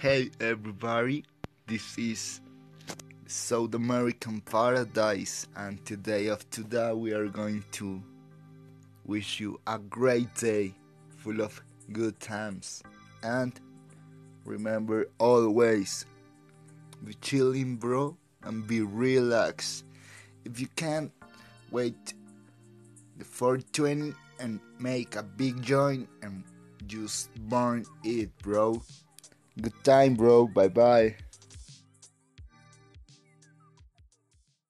Hey everybody, this is South American Paradise, and today of today we are going to wish you a great day full of good times. And remember always be chilling, bro, and be relaxed. If you can, wait the 420 and make a big joint and just burn it, bro. Good time, bro. Bye bye.